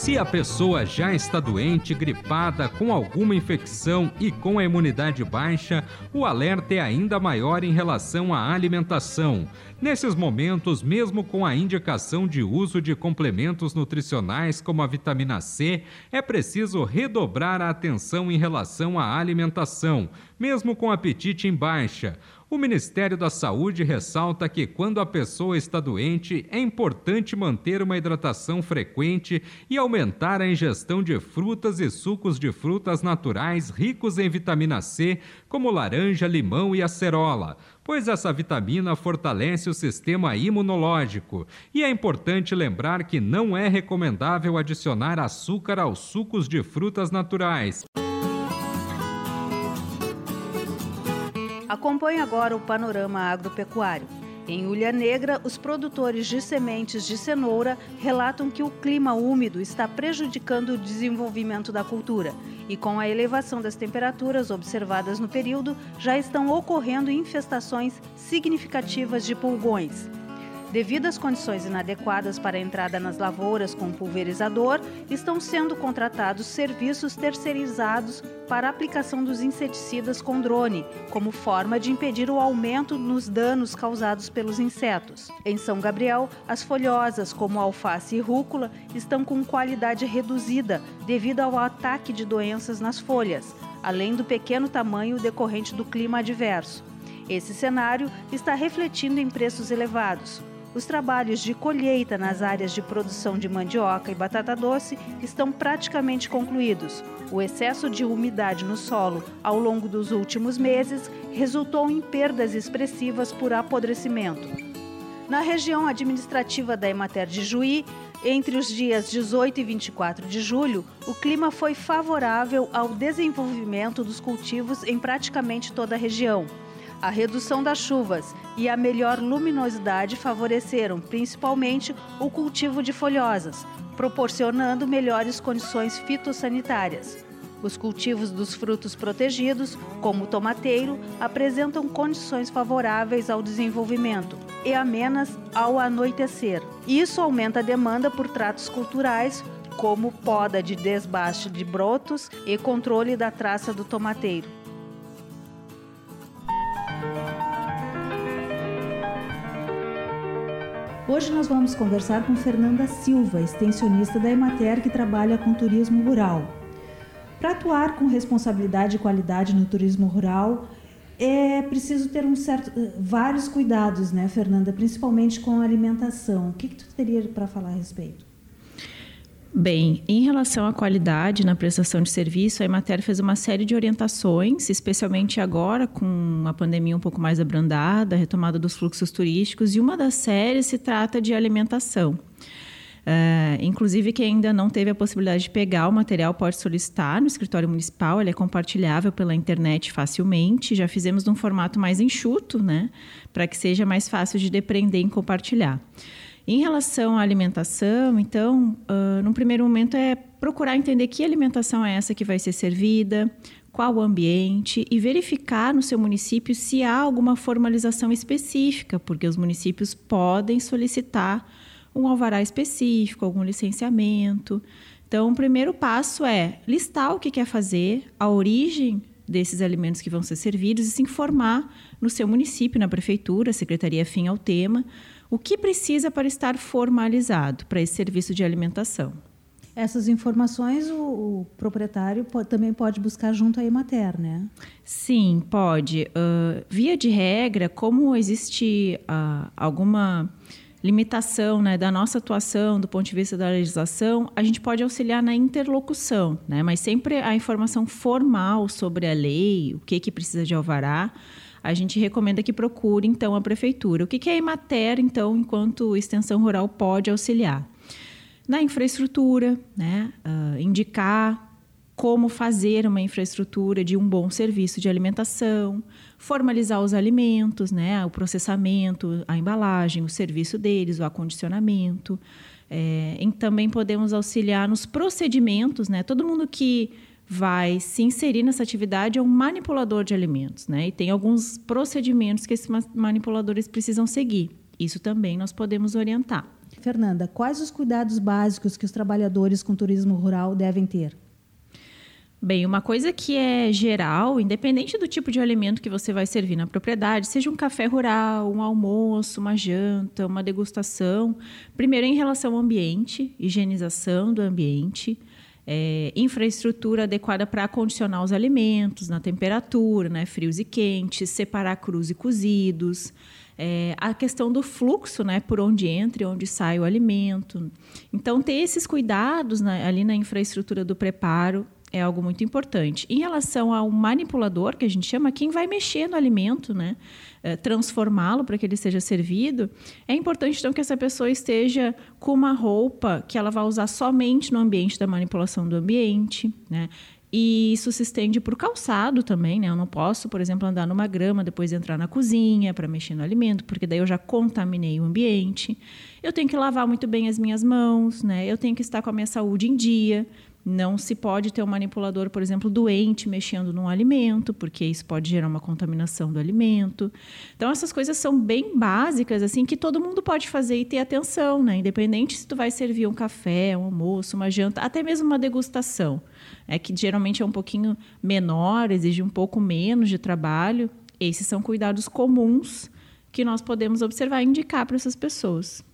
Se a pessoa já está doente, gripada, com alguma infecção e com a imunidade baixa, o alerta é ainda maior em relação à alimentação. Nesses momentos, mesmo com a indicação de uso de complementos nutricionais como a vitamina C, é preciso redobrar a atenção em relação à alimentação, mesmo com apetite em baixa. O Ministério da Saúde ressalta que, quando a pessoa está doente, é importante manter uma hidratação frequente e aumentar a ingestão de frutas e sucos de frutas naturais ricos em vitamina C, como laranja, limão e acerola pois essa vitamina fortalece o sistema imunológico. E é importante lembrar que não é recomendável adicionar açúcar aos sucos de frutas naturais. Acompanhe agora o panorama agropecuário. Em Ulha Negra, os produtores de sementes de cenoura relatam que o clima úmido está prejudicando o desenvolvimento da cultura e, com a elevação das temperaturas observadas no período, já estão ocorrendo infestações significativas de pulgões. Devido às condições inadequadas para a entrada nas lavouras com pulverizador, estão sendo contratados serviços terceirizados para a aplicação dos inseticidas com drone, como forma de impedir o aumento nos danos causados pelos insetos. Em São Gabriel, as folhosas, como alface e rúcula, estão com qualidade reduzida devido ao ataque de doenças nas folhas, além do pequeno tamanho decorrente do clima adverso. Esse cenário está refletindo em preços elevados. Os trabalhos de colheita nas áreas de produção de mandioca e batata doce estão praticamente concluídos. O excesso de umidade no solo ao longo dos últimos meses resultou em perdas expressivas por apodrecimento. Na região administrativa da Emater de Juí, entre os dias 18 e 24 de julho, o clima foi favorável ao desenvolvimento dos cultivos em praticamente toda a região. A redução das chuvas e a melhor luminosidade favoreceram principalmente o cultivo de folhosas, proporcionando melhores condições fitossanitárias. Os cultivos dos frutos protegidos, como o tomateiro, apresentam condições favoráveis ao desenvolvimento e amenas ao anoitecer. Isso aumenta a demanda por tratos culturais, como poda de desbaste de brotos e controle da traça do tomateiro. Hoje nós vamos conversar com Fernanda Silva, extensionista da Emater que trabalha com turismo rural. Para atuar com responsabilidade e qualidade no turismo rural, é preciso ter um certo, vários cuidados, né, Fernanda? Principalmente com a alimentação. O que, que tu teria para falar a respeito? Bem, em relação à qualidade na prestação de serviço, a Emater fez uma série de orientações, especialmente agora com a pandemia um pouco mais abrandada, a retomada dos fluxos turísticos, e uma das séries se trata de alimentação. Uh, inclusive, quem ainda não teve a possibilidade de pegar o material pode solicitar no escritório municipal, ele é compartilhável pela internet facilmente. Já fizemos num formato mais enxuto, né, para que seja mais fácil de depreender e compartilhar. Em relação à alimentação, então, uh, num primeiro momento é procurar entender que alimentação é essa que vai ser servida, qual o ambiente e verificar no seu município se há alguma formalização específica, porque os municípios podem solicitar um alvará específico, algum licenciamento. Então, o primeiro passo é listar o que quer fazer, a origem desses alimentos que vão ser servidos e se informar no seu município, na prefeitura, secretaria fim ao tema, o que precisa para estar formalizado para esse serviço de alimentação? Essas informações o, o proprietário pode, também pode buscar junto à Emater, né? Sim, pode. Uh, via de regra, como existe uh, alguma limitação né, da nossa atuação do ponto de vista da legislação, a gente pode auxiliar na interlocução, né? mas sempre a informação formal sobre a lei, o que, que precisa de alvará, a gente recomenda que procure, então, a prefeitura. O que, que a Emater, então, enquanto extensão rural, pode auxiliar? na infraestrutura, né? Uh, indicar como fazer uma infraestrutura de um bom serviço de alimentação, formalizar os alimentos, né? O processamento, a embalagem, o serviço deles, o acondicionamento. É, também podemos auxiliar nos procedimentos, né? Todo mundo que vai se inserir nessa atividade é um manipulador de alimentos, né? E tem alguns procedimentos que esses manipuladores precisam seguir. Isso também nós podemos orientar. Fernanda, quais os cuidados básicos que os trabalhadores com turismo rural devem ter? Bem, uma coisa que é geral, independente do tipo de alimento que você vai servir na propriedade, seja um café rural, um almoço, uma janta, uma degustação, primeiro em relação ao ambiente, higienização do ambiente, é, infraestrutura adequada para acondicionar os alimentos na temperatura, né, frios e quentes, separar crus e cozidos, é, a questão do fluxo, né, por onde entra e onde sai o alimento. Então, ter esses cuidados na, ali na infraestrutura do preparo é algo muito importante. Em relação ao manipulador, que a gente chama, quem vai mexer no alimento, né, é, transformá-lo para que ele seja servido, é importante então que essa pessoa esteja com uma roupa que ela vai usar somente no ambiente da manipulação do ambiente, né? E isso se estende para o calçado também, né? Eu não posso, por exemplo, andar numa grama, depois entrar na cozinha para mexer no alimento, porque daí eu já contaminei o ambiente. Eu tenho que lavar muito bem as minhas mãos, né? Eu tenho que estar com a minha saúde em dia. Não se pode ter um manipulador, por exemplo, doente mexendo num alimento, porque isso pode gerar uma contaminação do alimento. Então essas coisas são bem básicas assim que todo mundo pode fazer e ter atenção, né? Independente se tu vai servir um café, um almoço, uma janta, até mesmo uma degustação é que geralmente é um pouquinho menor, exige um pouco menos de trabalho. Esses são cuidados comuns que nós podemos observar e indicar para essas pessoas.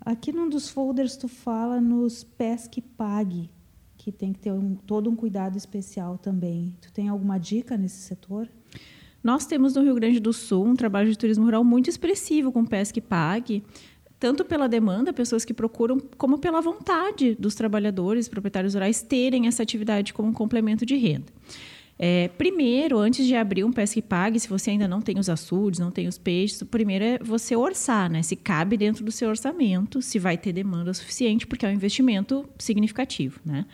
Aqui num dos folders tu fala nos pesque pague, que tem que ter um, todo um cuidado especial também. Tu tem alguma dica nesse setor? Nós temos no Rio Grande do Sul um trabalho de turismo rural muito expressivo com pesque pague tanto pela demanda, pessoas que procuram, como pela vontade dos trabalhadores, proprietários rurais, terem essa atividade como um complemento de renda. É, primeiro, antes de abrir um pesque pague, se você ainda não tem os açudes, não tem os peixes, o primeiro é você orçar, né? Se cabe dentro do seu orçamento, se vai ter demanda suficiente, porque é um investimento significativo, né?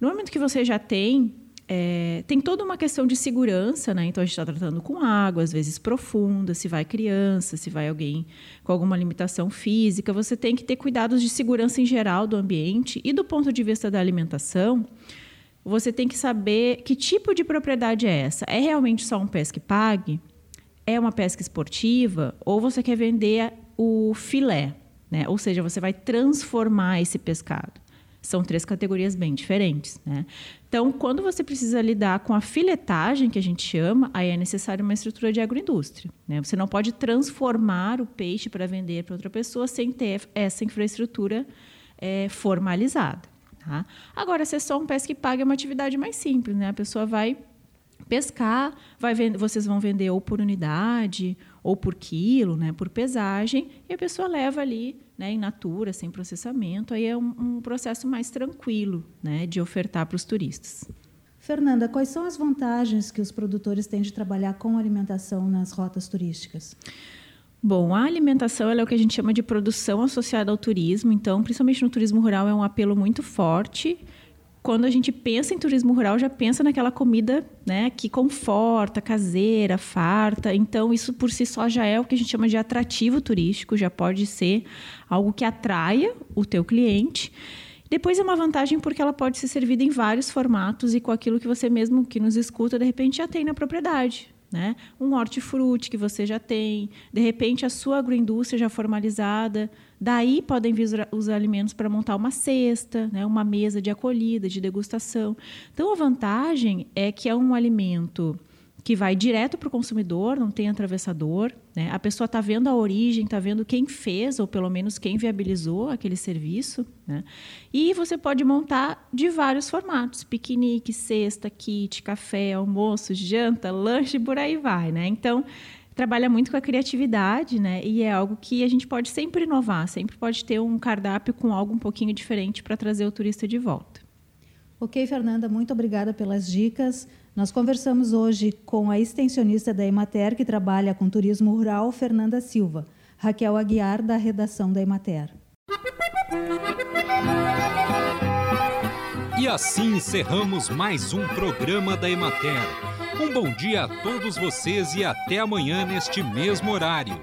No momento que você já tem é, tem toda uma questão de segurança, né? Então a gente está tratando com água, às vezes profunda, se vai criança, se vai alguém com alguma limitação física. Você tem que ter cuidados de segurança em geral do ambiente e do ponto de vista da alimentação. Você tem que saber que tipo de propriedade é essa. É realmente só um pesque pague? É uma pesca esportiva? Ou você quer vender o filé? Né? Ou seja, você vai transformar esse pescado. São três categorias bem diferentes. Né? Então, quando você precisa lidar com a filetagem, que a gente chama, aí é necessário uma estrutura de agroindústria. Né? Você não pode transformar o peixe para vender para outra pessoa sem ter essa infraestrutura é, formalizada. Tá? Agora, se é só um e paga, é uma atividade mais simples. Né? A pessoa vai pescar, vai vender, vocês vão vender ou por unidade ou por quilo, né, por pesagem, e a pessoa leva ali né, in natura, sem processamento. Aí é um, um processo mais tranquilo né, de ofertar para os turistas. Fernanda, quais são as vantagens que os produtores têm de trabalhar com alimentação nas rotas turísticas? Bom, a alimentação é o que a gente chama de produção associada ao turismo, então, principalmente no turismo rural, é um apelo muito forte quando a gente pensa em turismo rural, já pensa naquela comida né, que conforta, caseira, farta. Então, isso por si só já é o que a gente chama de atrativo turístico, já pode ser algo que atraia o teu cliente. Depois é uma vantagem porque ela pode ser servida em vários formatos e com aquilo que você mesmo que nos escuta, de repente já tem na propriedade né? Um hortifruti que você já tem, de repente a sua agroindústria já formalizada, daí podem vir os alimentos para montar uma cesta, né? Uma mesa de acolhida, de degustação. Então a vantagem é que é um alimento que vai direto para o consumidor, não tem atravessador. Né? A pessoa está vendo a origem, está vendo quem fez, ou pelo menos quem viabilizou aquele serviço. Né? E você pode montar de vários formatos: piquenique, cesta, kit, café, almoço, janta, lanche, por aí vai. Né? Então, trabalha muito com a criatividade, né? E é algo que a gente pode sempre inovar, sempre pode ter um cardápio com algo um pouquinho diferente para trazer o turista de volta. Ok, Fernanda, muito obrigada pelas dicas. Nós conversamos hoje com a extensionista da Emater, que trabalha com turismo rural, Fernanda Silva. Raquel Aguiar, da redação da Emater. E assim encerramos mais um programa da Emater. Um bom dia a todos vocês e até amanhã neste mesmo horário.